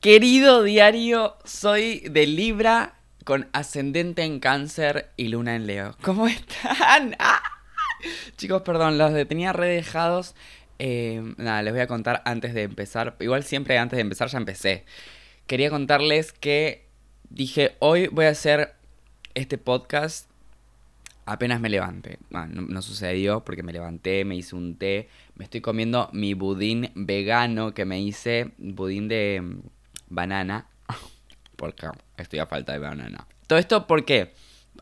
Querido diario, soy de Libra con ascendente en cáncer y luna en Leo. ¿Cómo están? ¡Ah! Chicos, perdón, los tenía redejados. Eh, nada, les voy a contar antes de empezar. Igual siempre antes de empezar ya empecé. Quería contarles que dije, hoy voy a hacer este podcast apenas me levante. Ah, no, no, sucedió porque me levanté, me hice un té, me estoy comiendo mi budín vegano que me hice, budín de banana, porque estoy a falta de banana. Todo esto porque,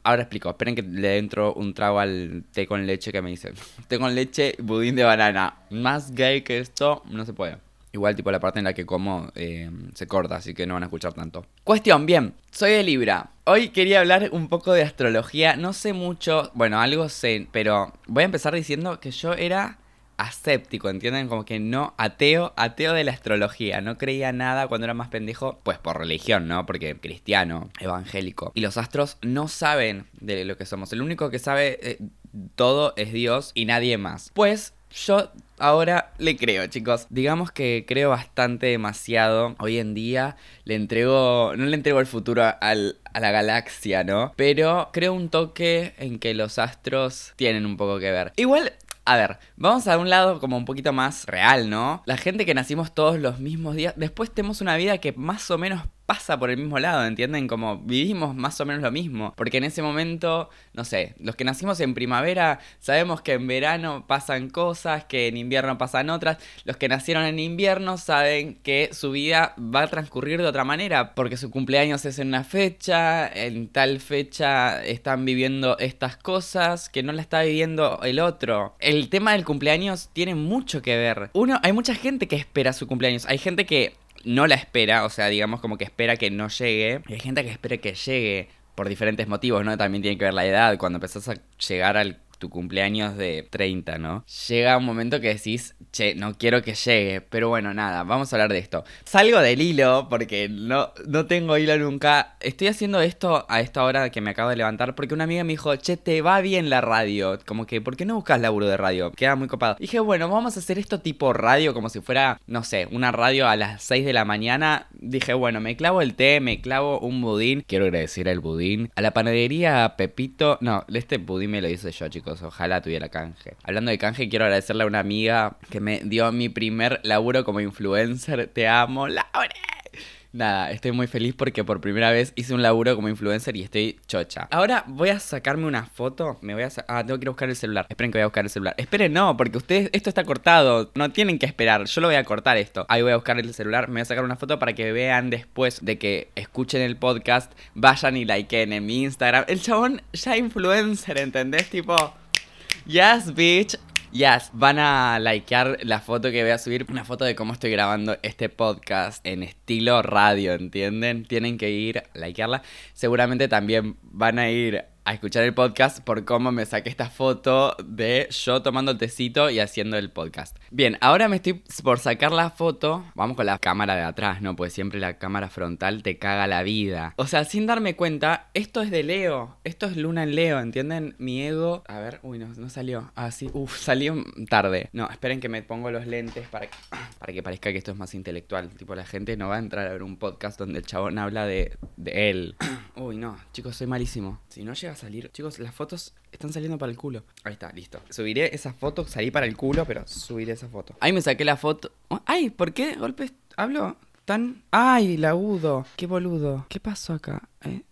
ahora explico, esperen que le entro un trago al té con leche que me hice. té con leche, budín de banana. Más gay que esto no se puede. Igual tipo la parte en la que como eh, se corta, así que no van a escuchar tanto. Cuestión, bien, soy de Libra. Hoy quería hablar un poco de astrología. No sé mucho, bueno, algo sé, pero voy a empezar diciendo que yo era aséptico, ¿entienden? Como que no, ateo, ateo de la astrología. No creía nada cuando era más pendejo, pues por religión, ¿no? Porque cristiano, evangélico. Y los astros no saben de lo que somos. El único que sabe eh, todo es Dios y nadie más. Pues yo ahora le creo, chicos. Digamos que creo bastante demasiado. Hoy en día le entrego, no le entrego el futuro a, a la galaxia, ¿no? Pero creo un toque en que los astros tienen un poco que ver. Igual a ver, vamos a un lado como un poquito más real, ¿no? La gente que nacimos todos los mismos días, después tenemos una vida que más o menos pasa por el mismo lado, ¿entienden? Como vivimos más o menos lo mismo. Porque en ese momento, no sé, los que nacimos en primavera sabemos que en verano pasan cosas, que en invierno pasan otras. Los que nacieron en invierno saben que su vida va a transcurrir de otra manera, porque su cumpleaños es en una fecha, en tal fecha están viviendo estas cosas que no la está viviendo el otro. El tema del cumpleaños tiene mucho que ver. Uno, hay mucha gente que espera su cumpleaños. Hay gente que no la espera, o sea, digamos como que espera que no llegue. Y hay gente que espera que llegue por diferentes motivos, ¿no? También tiene que ver la edad. Cuando empezás a llegar al tu cumpleaños de 30, ¿no? Llega un momento que decís, che, no quiero que llegue, pero bueno, nada, vamos a hablar de esto. Salgo del hilo porque no, no tengo hilo nunca. Estoy haciendo esto a esta hora que me acabo de levantar porque una amiga me dijo, che, te va bien la radio. Como que, ¿por qué no buscas laburo de radio? Queda muy copado. dije, bueno, vamos a hacer esto tipo radio, como si fuera, no sé, una radio a las 6 de la mañana. Dije, bueno, me clavo el té, me clavo un budín. Quiero agradecer al budín. A la panadería Pepito. No, este budín me lo hice yo, chicos Ojalá tuviera canje. Hablando de canje, quiero agradecerle a una amiga que me dio mi primer laburo como influencer. Te amo, Laura. Nada, estoy muy feliz porque por primera vez hice un laburo como influencer y estoy chocha. Ahora voy a sacarme una foto. Me voy a Ah, tengo que ir a buscar el celular. Esperen que voy a buscar el celular. Esperen, no, porque ustedes, esto está cortado. No tienen que esperar. Yo lo voy a cortar esto. Ahí voy a buscar el celular. Me voy a sacar una foto para que vean después de que escuchen el podcast. Vayan y likeen en mi Instagram. El chabón ya influencer, ¿entendés? Tipo. Yes, bitch. Yes, van a likear la foto que voy a subir, una foto de cómo estoy grabando este podcast en estilo radio, ¿entienden? Tienen que ir a likearla. Seguramente también van a ir a escuchar el podcast por cómo me saqué esta foto de yo tomando el tecito y haciendo el podcast. Bien, ahora me estoy por sacar la foto. Vamos con la cámara de atrás, ¿no? Pues siempre la cámara frontal te caga la vida. O sea, sin darme cuenta, esto es de Leo. Esto es Luna en Leo, ¿entienden? Mi ego. A ver, uy, no, no salió. Ah, sí, uff, salió tarde. No, esperen que me pongo los lentes para que, para que parezca que esto es más intelectual. Tipo, la gente no va a entrar a ver un podcast donde el chabón habla de, de él. uy, no, chicos, soy malísimo. Si no salir. Chicos, las fotos están saliendo para el culo. Ahí está, listo. Subiré esa foto, salí para el culo, pero subiré esa foto. Ahí me saqué la foto. Oh, ay, ¿por qué golpes? Hablo tan. Ay, la agudo. Qué boludo. ¿Qué pasó acá? ¿Eh?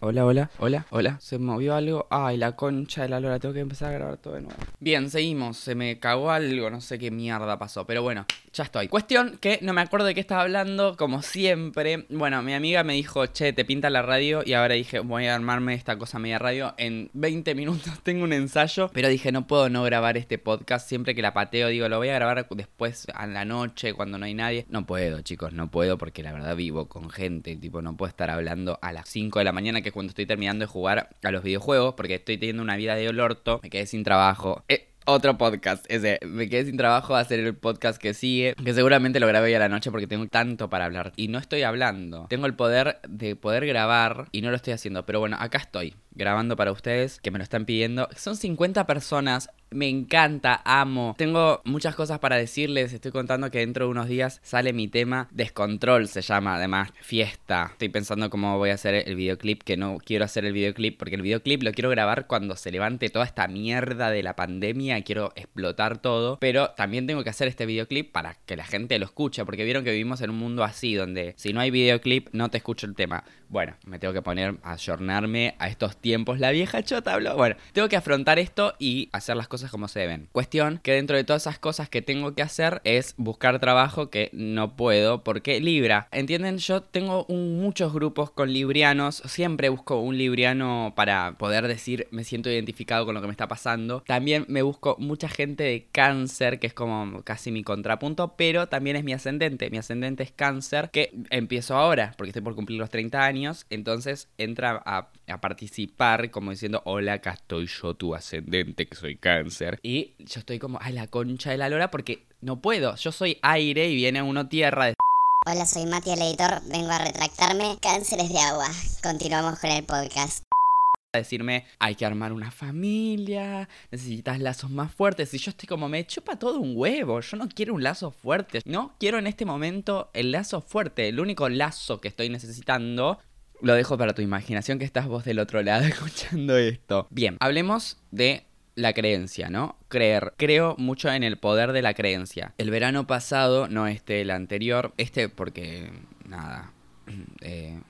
Hola, hola, hola, hola. Se movió algo. Ay, la concha de la lora. Tengo que empezar a grabar todo de nuevo. Bien, seguimos. Se me cagó algo. No sé qué mierda pasó. Pero bueno, ya estoy. Cuestión que no me acuerdo de qué estaba hablando. Como siempre. Bueno, mi amiga me dijo, che, te pinta la radio. Y ahora dije, voy a armarme esta cosa media radio. En 20 minutos tengo un ensayo. Pero dije, no puedo no grabar este podcast. Siempre que la pateo, digo, lo voy a grabar después a la noche, cuando no hay nadie. No puedo, chicos, no puedo. Porque la verdad vivo con gente. Tipo, no puedo estar hablando a las 5 de la mañana, que es cuando estoy terminando de jugar a los videojuegos, porque estoy teniendo una vida de olorto, me quedé sin trabajo. Eh, otro podcast, ese, me quedé sin trabajo a hacer el podcast que sigue, que seguramente lo grabé hoy a la noche porque tengo tanto para hablar y no estoy hablando. Tengo el poder de poder grabar y no lo estoy haciendo, pero bueno, acá estoy grabando para ustedes que me lo están pidiendo. Son 50 personas me encanta, amo. Tengo muchas cosas para decirles. Estoy contando que dentro de unos días sale mi tema Descontrol, se llama además fiesta. Estoy pensando cómo voy a hacer el videoclip, que no quiero hacer el videoclip porque el videoclip lo quiero grabar cuando se levante toda esta mierda de la pandemia. Quiero explotar todo, pero también tengo que hacer este videoclip para que la gente lo escuche, porque vieron que vivimos en un mundo así, donde si no hay videoclip no te escucho el tema. Bueno, me tengo que poner a ayornarme a estos tiempos. La vieja chota habló. Bueno, tengo que afrontar esto y hacer las cosas como se deben. Cuestión que dentro de todas esas cosas que tengo que hacer es buscar trabajo que no puedo porque Libra. ¿Entienden? Yo tengo muchos grupos con librianos. Siempre busco un libriano para poder decir me siento identificado con lo que me está pasando. También me busco mucha gente de cáncer, que es como casi mi contrapunto, pero también es mi ascendente. Mi ascendente es cáncer, que empiezo ahora, porque estoy por cumplir los 30 años. Entonces entra a, a participar como diciendo, hola, acá estoy yo, tu ascendente, que soy cáncer. Y yo estoy como, a la concha de la lora, porque no puedo. Yo soy aire y viene uno tierra de Hola, soy Mati el editor, vengo a retractarme. Cánceres de agua. Continuamos con el podcast. decirme hay que armar una familia, necesitas lazos más fuertes. Y yo estoy como, me chupa todo un huevo. Yo no quiero un lazo fuerte. No quiero en este momento el lazo fuerte. El único lazo que estoy necesitando. Lo dejo para tu imaginación que estás vos del otro lado escuchando esto. Bien, hablemos de la creencia, ¿no? Creer. Creo mucho en el poder de la creencia. El verano pasado, no este, el anterior, este porque, nada, eh,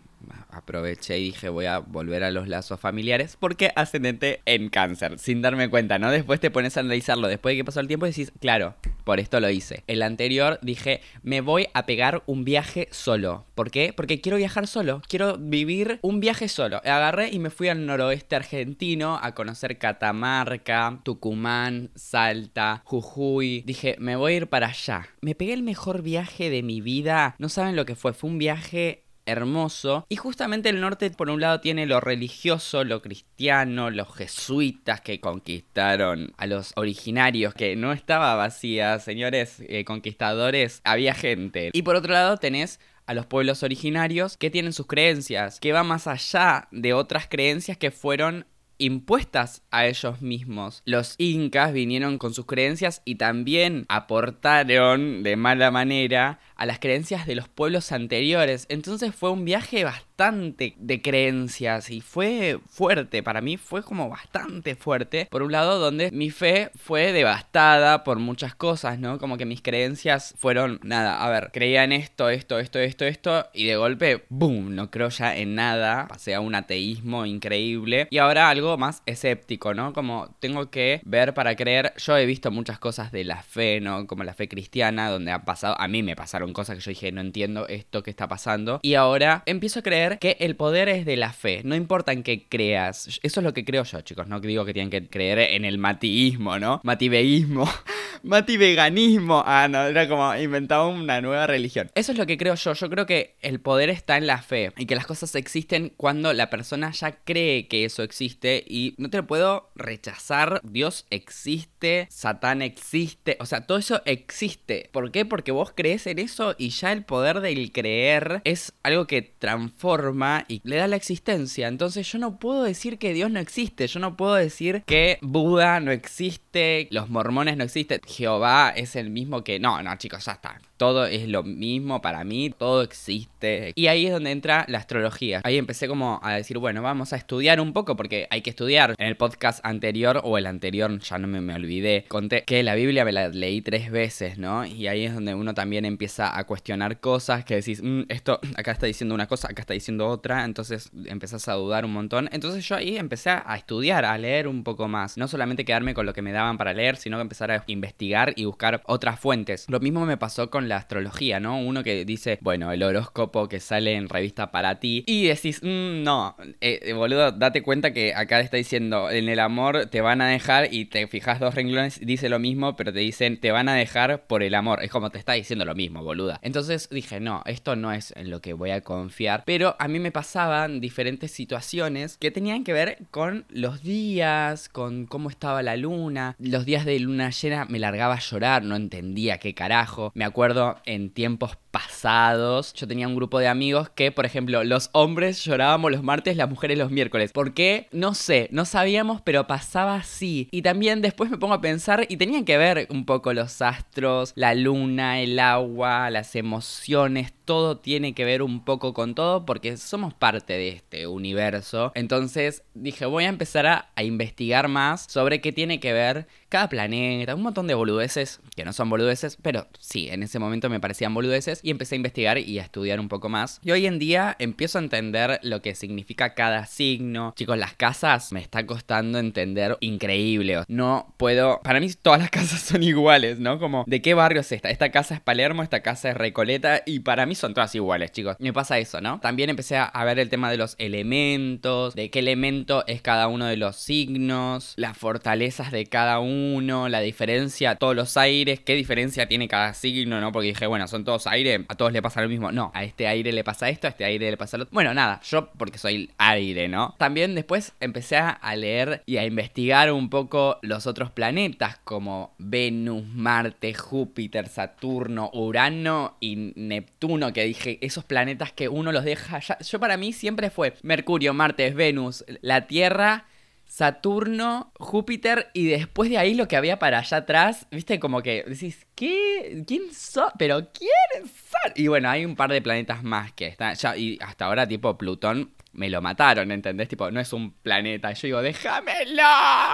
aproveché y dije voy a volver a los lazos familiares porque ascendente en cáncer, sin darme cuenta, ¿no? Después te pones a analizarlo, después de que pasó el tiempo decís, claro, por esto lo hice. El anterior dije, me voy a pegar un viaje solo. ¿Por qué? Porque quiero viajar solo, quiero vivir un viaje solo. Agarré y me fui al noroeste argentino a conocer Catamarca, Tucumán, Salta, Jujuy. Dije, me voy a ir para allá. Me pegué el mejor viaje de mi vida. No saben lo que fue, fue un viaje hermoso. Y justamente el norte, por un lado, tiene lo religioso, lo cristiano, los jesuitas que conquistaron a los originarios, que no estaba vacía, señores eh, conquistadores, había gente. Y por otro lado, tenés a los pueblos originarios que tienen sus creencias, que va más allá de otras creencias que fueron impuestas a ellos mismos. Los incas vinieron con sus creencias y también aportaron de mala manera a las creencias de los pueblos anteriores. Entonces fue un viaje bastante de creencias y fue fuerte, para mí fue como bastante fuerte. Por un lado, donde mi fe fue devastada por muchas cosas, ¿no? Como que mis creencias fueron, nada, a ver, creía en esto, esto, esto, esto, esto, y de golpe, ¡boom! No creo ya en nada, pasé a un ateísmo increíble. Y ahora algo más escéptico, ¿no? Como tengo que ver para creer, yo he visto muchas cosas de la fe, ¿no? Como la fe cristiana, donde ha pasado, a mí me pasaron cosas que yo dije, no entiendo esto que está pasando. Y ahora empiezo a creer que el poder es de la fe. No importa en qué creas. Eso es lo que creo yo, chicos. No digo que tienen que creer en el matiismo, ¿no? Mativeísmo. Mativeganismo. Ah, no, era como inventaba una nueva religión. Eso es lo que creo yo. Yo creo que el poder está en la fe y que las cosas existen cuando la persona ya cree que eso existe y no te lo puedo rechazar. Dios existe, Satán existe, o sea, todo eso existe. ¿Por qué? Porque vos crees en eso y ya el poder del creer es algo que transforma y le da la existencia. Entonces yo no puedo decir que Dios no existe, yo no puedo decir que Buda no existe, los mormones no existen, Jehová es el mismo que... No, no chicos, ya está todo es lo mismo para mí, todo existe. Y ahí es donde entra la astrología. Ahí empecé como a decir, bueno, vamos a estudiar un poco porque hay que estudiar. En el podcast anterior o el anterior, ya no me, me olvidé, conté que la Biblia me la leí tres veces, ¿no? Y ahí es donde uno también empieza a cuestionar cosas que decís, mm, esto acá está diciendo una cosa, acá está diciendo otra, entonces empezás a dudar un montón. Entonces yo ahí empecé a estudiar, a leer un poco más. No solamente quedarme con lo que me daban para leer, sino que empezar a investigar y buscar otras fuentes. Lo mismo me pasó con la astrología, ¿no? Uno que dice, bueno, el horóscopo que sale en revista para ti y decís, mm, no, eh, boludo, date cuenta que acá está diciendo, en el amor te van a dejar y te fijas dos renglones, dice lo mismo, pero te dicen, te van a dejar por el amor. Es como te está diciendo lo mismo, boluda. Entonces dije, no, esto no es en lo que voy a confiar, pero a mí me pasaban diferentes situaciones que tenían que ver con los días, con cómo estaba la luna. Los días de luna llena me largaba a llorar, no entendía qué carajo. Me acuerdo en tiempos pasados. Yo tenía un grupo de amigos que, por ejemplo, los hombres llorábamos los martes, las mujeres los miércoles. ¿Por qué? No sé, no sabíamos, pero pasaba así. Y también después me pongo a pensar y tenían que ver un poco los astros, la luna, el agua, las emociones, todo tiene que ver un poco con todo porque somos parte de este universo. Entonces dije, voy a empezar a, investigar más sobre qué tiene que ver cada planeta, un montón de boludeces, que no son boludeces, pero sí, en ese momento me parecían boludeces y empecé a investigar y a estudiar un poco más. Y hoy en día empiezo a entender lo que significa cada signo. Chicos, las casas me está costando entender increíble. No puedo, para mí todas las casas son iguales, ¿no? Como, ¿de qué barrio es esta? Esta casa es Palermo, esta casa es Recoleta y para mí son todas iguales, chicos. Me pasa eso, ¿no? También empecé a ver el tema de los elementos, de qué elemento es cada uno de los signos, las fortalezas de cada uno, la diferencia, todos los aires, qué diferencia tiene cada signo, ¿no? Porque dije, bueno, son todos aire, a todos le pasa lo mismo. No, a este aire le pasa esto, a este aire le pasa lo otro. Bueno, nada, yo porque soy aire, ¿no? También después empecé a leer y a investigar un poco los otros planetas como Venus, Marte, Júpiter, Saturno, Urano y Neptuno, que dije, esos planetas que uno los deja ya. Yo para mí siempre fue Mercurio, Marte, Venus, la Tierra. Saturno, Júpiter y después de ahí lo que había para allá atrás, viste, como que decís, ¿qué? ¿Quién son? ¿Pero quién son? Y bueno, hay un par de planetas más que están ya, y hasta ahora tipo Plutón me lo mataron, ¿entendés? Tipo, no es un planeta. Yo digo, déjamelo.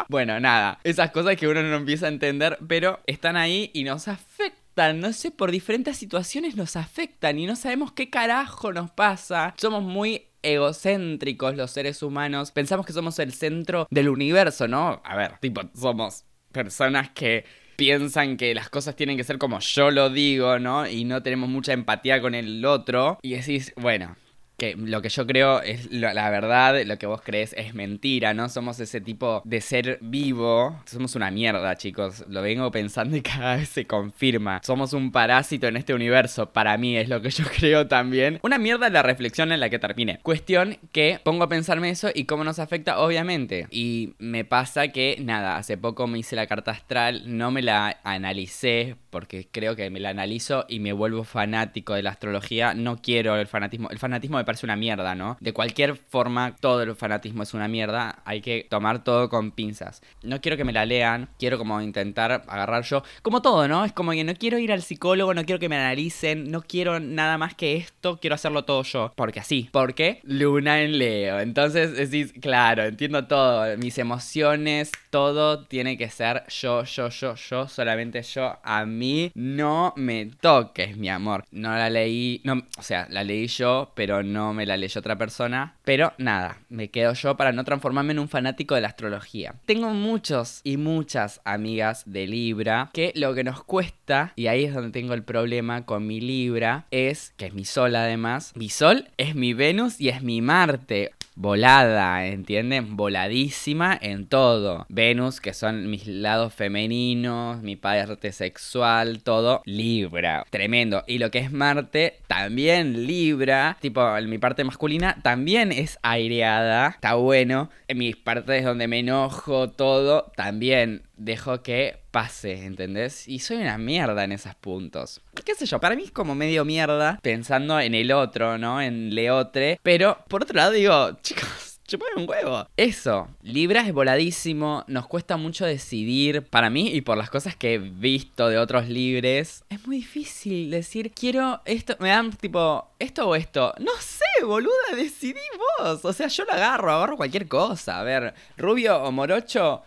Bueno, nada, esas cosas que uno no empieza a entender, pero están ahí y nos afectan no sé, por diferentes situaciones nos afectan y no sabemos qué carajo nos pasa. Somos muy egocéntricos los seres humanos. Pensamos que somos el centro del universo, ¿no? A ver, tipo, somos personas que piensan que las cosas tienen que ser como yo lo digo, ¿no? Y no tenemos mucha empatía con el otro. Y decís, bueno, que lo que yo creo es la verdad, lo que vos crees es mentira, ¿no? Somos ese tipo de ser vivo. Somos una mierda, chicos. Lo vengo pensando y cada vez se confirma. Somos un parásito en este universo. Para mí es lo que yo creo también. Una mierda la reflexión en la que termine. Cuestión que pongo a pensarme eso y cómo nos afecta, obviamente. Y me pasa que, nada, hace poco me hice la carta astral, no me la analicé porque creo que me la analizo y me vuelvo fanático de la astrología. No quiero el fanatismo. El fanatismo me parece una mierda, ¿no? De cualquier forma, todo el fanatismo es una mierda. Hay que tomar todo con pinzas. No quiero que me la lean, quiero como intentar agarrar yo. Como todo, ¿no? Es como que no quiero ir al psicólogo, no quiero que me analicen, no quiero nada más que esto, quiero hacerlo todo yo. Porque así. ¿Por qué? Luna en Leo. Entonces decís, claro, entiendo todo. Mis emociones, todo tiene que ser yo, yo, yo, yo, solamente yo. A mí no me toques, mi amor. No la leí, no, o sea, la leí yo, pero no me la leyó otra persona. Pero nada, me quedo yo para no transformarme en un fanático de la astrología. Tengo muchos y muchas amigas de Libra que lo que nos cuesta, y ahí es donde tengo el problema con mi Libra, es que es mi sol además. Mi sol es mi Venus y es mi Marte volada, ¿entienden? Voladísima en todo. Venus, que son mis lados femeninos, mi parte sexual, todo Libra. Tremendo. Y lo que es Marte, también Libra. Tipo, mi parte masculina también es aireada. Está bueno. En mis partes donde me enojo, todo, también dejo que pase, ¿entendés? Y soy una mierda en esos puntos. ¿Qué sé yo? Para mí es como medio mierda pensando en el otro, ¿no? En Leotre. Pero por otro lado digo, chicos. Chupame un huevo. Eso, Libra es voladísimo, nos cuesta mucho decidir. Para mí y por las cosas que he visto de otros libres, es muy difícil decir, quiero esto, me dan tipo, esto o esto. No sé, boluda, decidí vos. O sea, yo lo agarro, agarro cualquier cosa. A ver, rubio o morocho,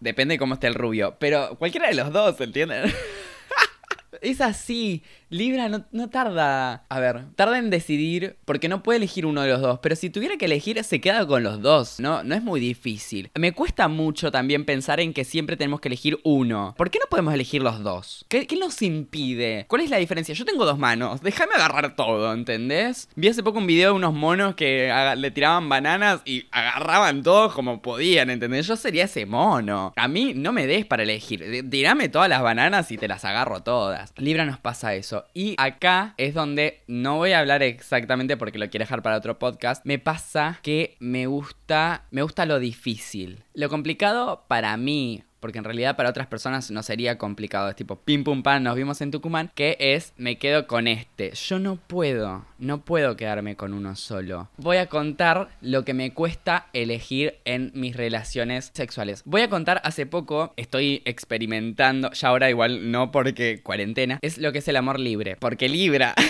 Depende de cómo esté el rubio. Pero cualquiera de los dos, ¿entienden? es así. Libra no, tarda. A ver, tarda en decidir porque no puede elegir uno de los dos. Pero si tuviera que elegir, se queda con los dos. No, no es muy difícil. Me cuesta mucho también pensar en que siempre tenemos que elegir uno. ¿Por qué no podemos elegir los dos? ¿Qué, nos impide? ¿Cuál es la diferencia? Yo tengo dos manos. Déjame agarrar todo, ¿entendés? Vi hace poco un video de unos monos que le tiraban bananas y agarraban todos como podían, ¿entendés? Yo sería ese mono. A mí no me des para elegir. Tirame todas las bananas y te las agarro todas. Libra nos pasa eso. Y acá es donde no voy a hablar exactamente porque lo quiero dejar para otro podcast. Me pasa que me gusta, me gusta lo difícil. Lo complicado para mí porque en realidad para otras personas no sería complicado. Es tipo, pim pum pam, nos vimos en Tucumán, que es, me quedo con este. Yo no puedo, no puedo quedarme con uno solo. Voy a contar lo que me cuesta elegir en mis relaciones sexuales. Voy a contar, hace poco estoy experimentando, ya ahora igual no porque cuarentena, es lo que es el amor libre. Porque Libra...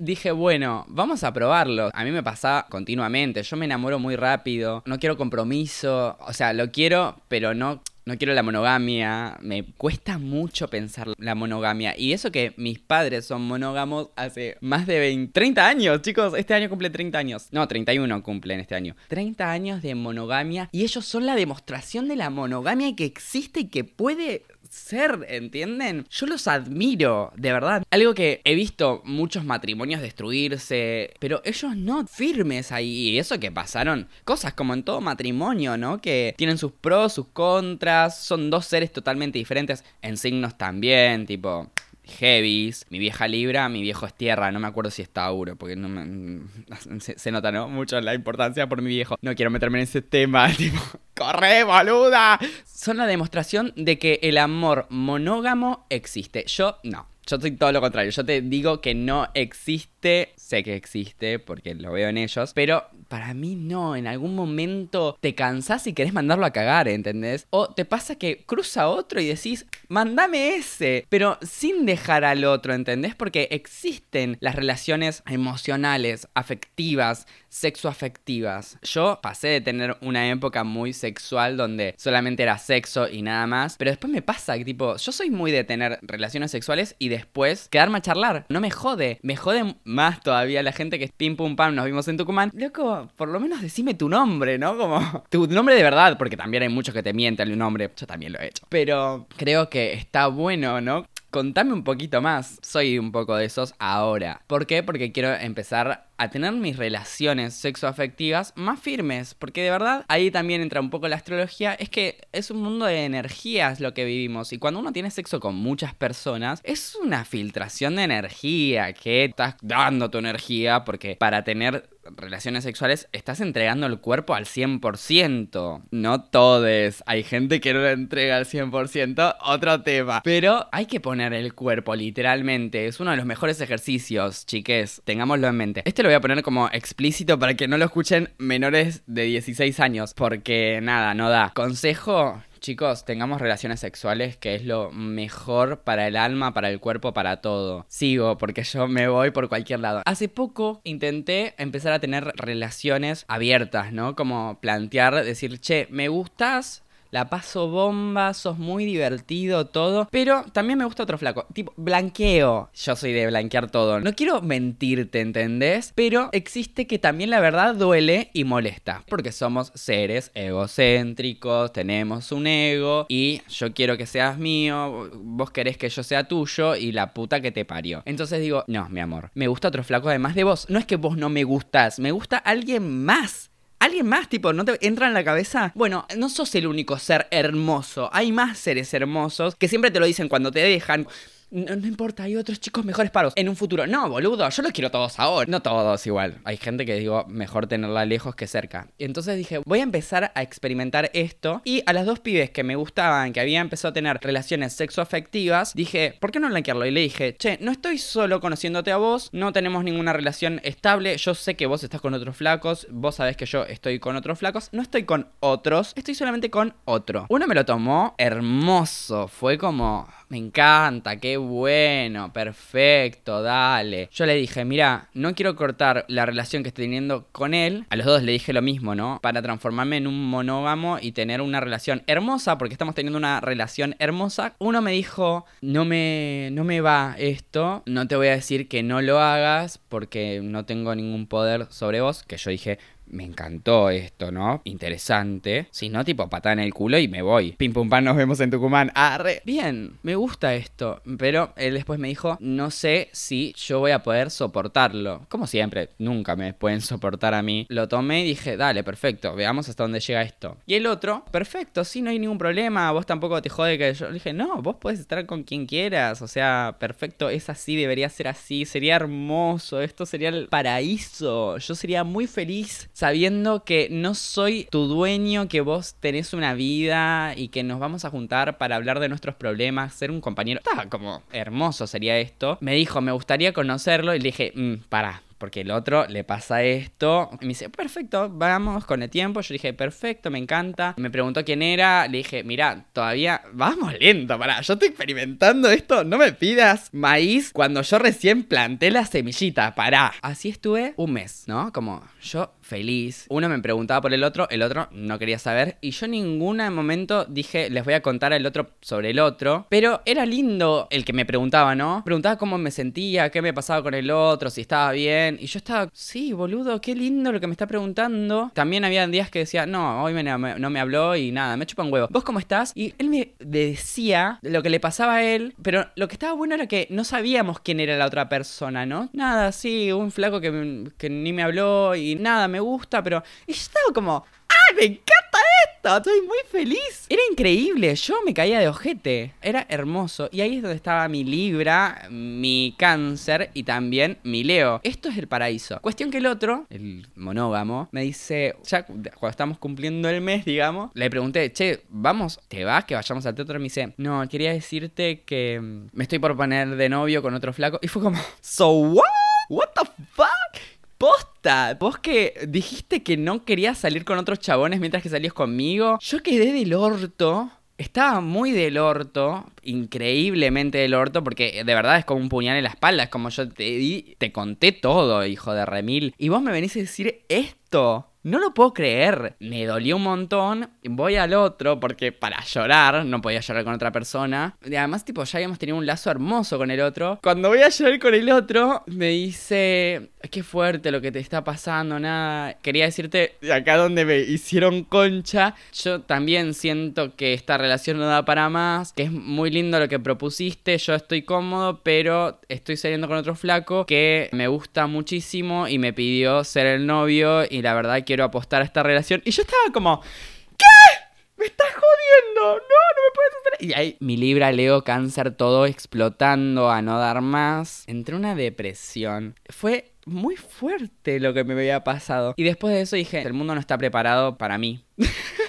dije, bueno, vamos a probarlo. A mí me pasa continuamente, yo me enamoro muy rápido, no quiero compromiso, o sea, lo quiero, pero no no quiero la monogamia, me cuesta mucho pensar la monogamia. Y eso que mis padres son monógamos hace más de 20, 30 años, chicos, este año cumple 30 años. No, 31 cumplen este año. 30 años de monogamia y ellos son la demostración de la monogamia que existe y que puede ser, ¿entienden? Yo los admiro, de verdad. Algo que he visto muchos matrimonios destruirse, pero ellos no firmes ahí. Y eso que pasaron cosas como en todo matrimonio, ¿no? Que tienen sus pros, sus contras, son dos seres totalmente diferentes, en signos también, tipo heavies. Mi vieja Libra, mi viejo es tierra. No me acuerdo si es Tauro, porque no se, nota, ¿no? Mucho la importancia por mi viejo. No quiero meterme en ese tema, tipo, ¡corre, boluda! Son la demostración de que el amor monógamo existe. Yo no. Yo soy todo lo contrario. Yo te digo que no existe. Sé que existe porque lo veo en ellos. Pero para mí no. En algún momento te cansás y querés mandarlo a cagar, ¿entendés? O te pasa que cruza otro y decís, mandame ese. Pero sin dejar al otro, ¿entendés? Porque existen las relaciones emocionales, afectivas, sexoafectivas. Yo pasé de tener una época muy sexual donde solamente era sexo y nada más. Pero después me pasa que, tipo, yo soy muy de tener relaciones sexuales y después quedarme a charlar. No me jode. Me jode más todavía la gente que es pim pum pam, nos vimos en Tucumán. Loco, por lo menos decime tu nombre, ¿no? Como tu nombre de verdad, porque también hay muchos que te mienten el nombre. Yo también lo he hecho. Pero creo que está bueno, ¿no? Contame un poquito más. Soy un poco de esos ahora. ¿Por qué? Porque quiero empezar a tener mis relaciones sexoafectivas más firmes, porque de verdad ahí también entra un poco la astrología, es que es un mundo de energías lo que vivimos y cuando uno tiene sexo con muchas personas es una filtración de energía que estás dando tu energía porque para tener relaciones sexuales estás entregando el cuerpo al 100%. No todes. Hay gente que no lo entrega al 100%, otro tema. Pero hay que poner el cuerpo literalmente. Es uno de los mejores ejercicios, chiques. Tengámoslo en mente. Este lo voy a poner como explícito para que no lo escuchen menores de 16 años, porque nada, no da. Consejo, Chicos, tengamos relaciones sexuales, que es lo mejor para el alma, para el cuerpo, para todo. Sigo, porque yo me voy por cualquier lado. Hace poco intenté empezar a tener relaciones abiertas, ¿no? Como plantear, decir, che, me gustas, la paso bomba, sos muy divertido, todo. Pero también me gusta otro flaco. Tipo, blanqueo. Yo soy de blanquear todo. No quiero mentirte, ¿entendés? Pero existe que también la verdad duele y molesta. Porque somos seres egocéntricos, tenemos un ego y yo quiero que seas mío, vos querés que yo sea tuyo y la puta que te parió. Entonces digo, no, mi amor, me gusta otro flaco además de vos. No es que vos no me gustas, me gusta alguien más. ¿Alguien más, tipo, no te entra en la cabeza? Bueno, no sos el único ser hermoso. Hay más seres hermosos que siempre te lo dicen cuando te dejan no, importa, hay otros chicos mejores paros en un futuro. No, boludo, yo los quiero todos ahora. No todos igual. Hay gente que digo, mejor tenerla lejos que cerca. Y entonces dije, voy a empezar a experimentar esto. Y a las dos pibes que me gustaban, que habían empezado a tener relaciones sexoafectivas, dije, ¿por qué no blanquearlo? Y le dije, che, no estoy solo conociéndote a vos, no tenemos ninguna relación estable. Yo sé que vos estás con otros flacos, vos sabés que yo estoy con otros flacos. No estoy con otros, estoy solamente con otro. Uno me lo tomó hermoso. Fue como, me encanta, qué bueno, perfecto, dale. Yo le dije, mira, no quiero cortar la relación que estoy teniendo con él. A los dos le dije lo mismo, ¿no? Para transformarme en un monógamo y tener una relación hermosa, porque estamos teniendo una relación hermosa. Uno me dijo, no me, no me va esto, no te voy a decir que no lo hagas porque no tengo ningún poder sobre vos. Que yo dije, me encantó esto, ¿no? Interesante. Si no, tipo patada en el culo y me voy. Pim pum pam, nos vemos en Tucumán. Bien, me gusta esto. Pero él después me dijo, no sé si yo voy a poder soportarlo. Como siempre, nunca me pueden soportar a mí. Lo tomé y dije, dale, perfecto, veamos hasta dónde llega esto. Y el otro, perfecto, sí, no hay ningún problema. Vos tampoco te jode que yo. Le dije, no, vos puedes estar con quien quieras. O sea, perfecto, es así, debería ser así. Sería hermoso. Esto sería el paraíso. Yo sería muy feliz sabiendo que no soy tu dueño, que vos tenés una vida y que nos vamos a juntar para hablar de nuestros problemas, ser un compañero. Estaba como hermoso sería esto. Me dijo, me gustaría conocerlo y le dije, mmm, para, porque el otro le pasa esto. Y me dice, perfecto, vamos con el tiempo. Yo dije, perfecto, me encanta. Me preguntó quién era. Le dije, mira, todavía vamos lento, para. Yo estoy experimentando esto. No me pidas maíz cuando yo recién planté la semillita. Pará. Así estuve un mes, ¿no? Como yo feliz. Uno me preguntaba por el otro, el otro no quería saber. Y yo en ningún momento dije, les voy a contar al otro sobre el otro. Pero era lindo el que me preguntaba, ¿no? Preguntaba cómo me sentía, qué me pasaba con el otro, si estaba bien. Y yo estaba, sí, boludo, qué lindo lo que me está preguntando. También había días que decía, no, hoy no me habló y nada, me chupa un huevo. ¿Vos cómo estás? Y él me decía lo que le pasaba a él, pero lo que estaba bueno era que no sabíamos quién era la otra persona, ¿no? Nada, sí, un flaco que ni me habló y nada, me gusta, pero... Y yo estaba como, ¡ay, me encanta esto! Estoy muy feliz. Era increíble, yo me caía de ojete. Era hermoso. Y ahí es donde estaba mi Libra, mi Cáncer y también mi Leo. Esto es el paraíso. Cuestión que el otro, el monógamo, me dice, ya cuando estamos cumpliendo el mes, digamos, le pregunté, che, vamos, ¿te vas que vayamos al teatro? Y me dice, no, quería decirte que mm, me estoy por poner de novio con otro flaco. Y fue como, ¿so what? ¿What the fuck? Posta, vos que dijiste que no querías salir con otros chabones mientras que salías conmigo. Yo quedé del orto. Estaba muy del orto, increíblemente del orto, porque de verdad es como un puñal en la espalda. Es como yo te di, te conté todo, hijo de remil. Y vos me venís a decir esto. No lo puedo creer. Me dolió un montón. Voy al otro porque para llorar, no podía llorar con otra persona. Y además, tipo, ya habíamos tenido un lazo hermoso con el otro. Cuando voy a llorar con el otro, me dice, qué fuerte lo que te está pasando, nada. Quería decirte, acá donde me hicieron concha, yo también siento que esta relación no da para más, que es muy lindo lo que propusiste, yo estoy cómodo, pero estoy saliendo con otro flaco que me gusta muchísimo y me pidió ser el novio y la verdad quiero apostar a esta relación. Y yo estaba como, ¿qué? ¡Me estás jodiendo! ¡No, no me puedes hacer! Y ahí mi Libra, Leo, Cáncer, todo explotando a no dar más. Entré una depresión. Fue muy fuerte lo que me había pasado. Y después de eso dije, el mundo no está preparado para mí.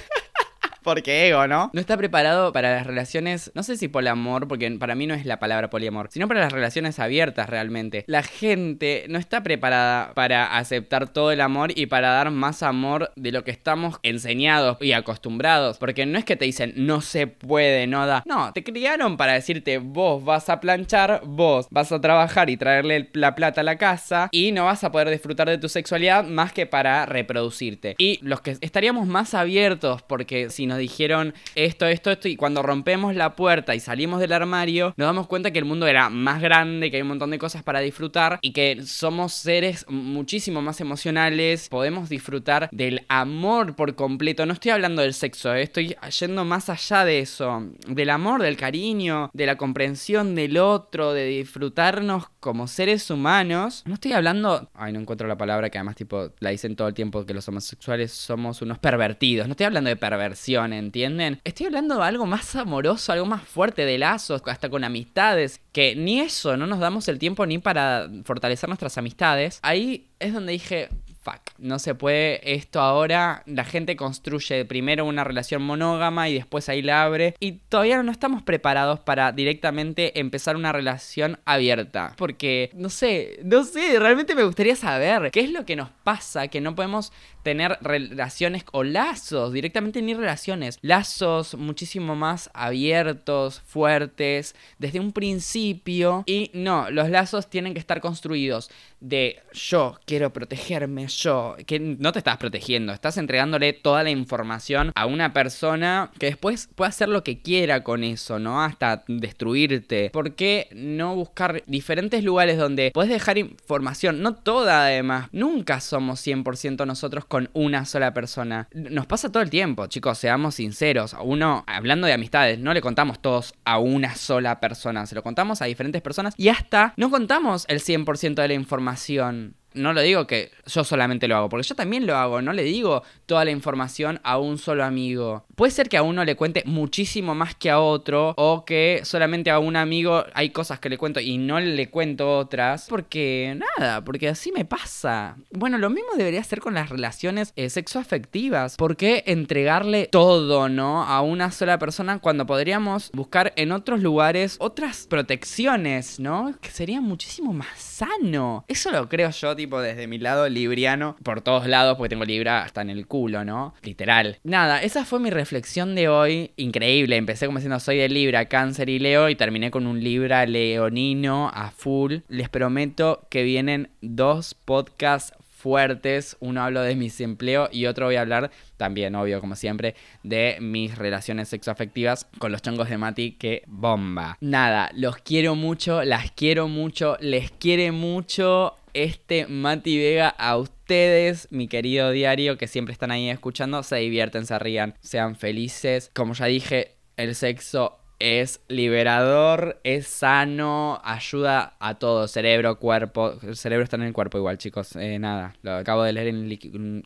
Porque ego, ¿no? No está preparado para las relaciones, no sé si poliamor, porque para mí no es la palabra poliamor, sino para las relaciones abiertas realmente. La gente no está preparada para aceptar todo el amor y para dar más amor de lo que estamos enseñados y acostumbrados. Porque no es que te dicen no se puede, no da. No, te criaron para decirte vos vas a planchar, vos vas a trabajar y traerle la plata a la casa y no vas a poder disfrutar de tu sexualidad más que para reproducirte. Y los que estaríamos más abiertos porque si nos dijeron esto, esto, esto, y cuando rompemos la puerta y salimos del armario, nos damos cuenta que el mundo era más grande, que hay un montón de cosas para disfrutar y que somos seres muchísimo más emocionales, podemos disfrutar del amor por completo. No estoy hablando del sexo, eh, estoy yendo más allá de eso, del amor, del cariño, de la comprensión del otro, de disfrutarnos como seres humanos. No estoy hablando, ay, no encuentro la palabra que además tipo la dicen todo el tiempo que los homosexuales somos unos pervertidos. No estoy hablando de perversión ¿entienden? Estoy hablando de algo más amoroso, algo más fuerte de lazos, hasta con amistades, que ni eso, no nos damos el tiempo ni para fortalecer nuestras amistades. Ahí es donde dije, fuck, no se puede esto ahora. La gente construye primero una relación monógama y después ahí la abre. Y todavía no estamos preparados para directamente empezar una relación abierta. Porque, no sé, no sé, realmente me gustaría saber qué es lo que nos pasa que no podemos tener relaciones o lazos, directamente ni relaciones, lazos muchísimo más abiertos, fuertes, desde un principio. Y no, los lazos tienen que estar construidos de yo quiero protegerme, yo, que no te estás protegiendo, estás entregándole toda la información a una persona que después puede hacer lo que quiera con eso, ¿no? Hasta destruirte. ¿Por qué no buscar diferentes lugares donde puedes dejar información? No toda además, nunca somos 100% nosotros con una sola persona. Nos pasa todo el tiempo, chicos, seamos sinceros. Uno, hablando de amistades, no le contamos todos a una sola persona, se lo contamos a diferentes personas y hasta no contamos el 100% de la información. No lo digo que yo solamente lo hago, porque yo también lo hago, no le digo toda la información a un solo amigo. Puede ser que a uno le cuente muchísimo más que a otro, o que solamente a un amigo hay cosas que le cuento y no le cuento otras, porque nada, porque así me pasa. Bueno, lo mismo debería ser con las relaciones eh, sexoafectivas. ¿Por qué entregarle todo, no? A una sola persona cuando podríamos buscar en otros lugares otras protecciones, ¿no? Que sería muchísimo más sano. Eso lo creo yo, tipo, desde mi lado libriano, por todos lados, porque tengo libra hasta en el culo, ¿no? Literal. Nada, esa fue mi reflexión de hoy. Increíble. Empecé como diciendo soy de Libra, Cáncer y Leo y terminé con un Libra leonino a full. Les prometo que vienen dos podcasts fuertes. Uno hablo de mi desempleo y otro voy a hablar también, obvio, como siempre, de mis relaciones sexoafectivas con los chongos de Mati. Que bomba. Nada, los quiero mucho, las quiero mucho, les quiere mucho este Mati Vega a ustedes, mi querido diario, que siempre están ahí escuchando. Se divierten, se rían, sean felices. Como ya dije, el sexo es liberador, es sano, ayuda a todo, cerebro, cuerpo. El cerebro está en el cuerpo igual, chicos. Eh, nada, lo acabo de leer en, en,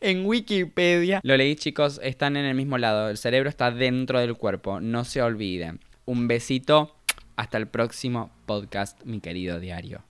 en Wikipedia. Lo leí, chicos, están en el mismo lado. El cerebro está dentro del cuerpo, no se olviden. Un besito, hasta el próximo podcast, mi querido diario.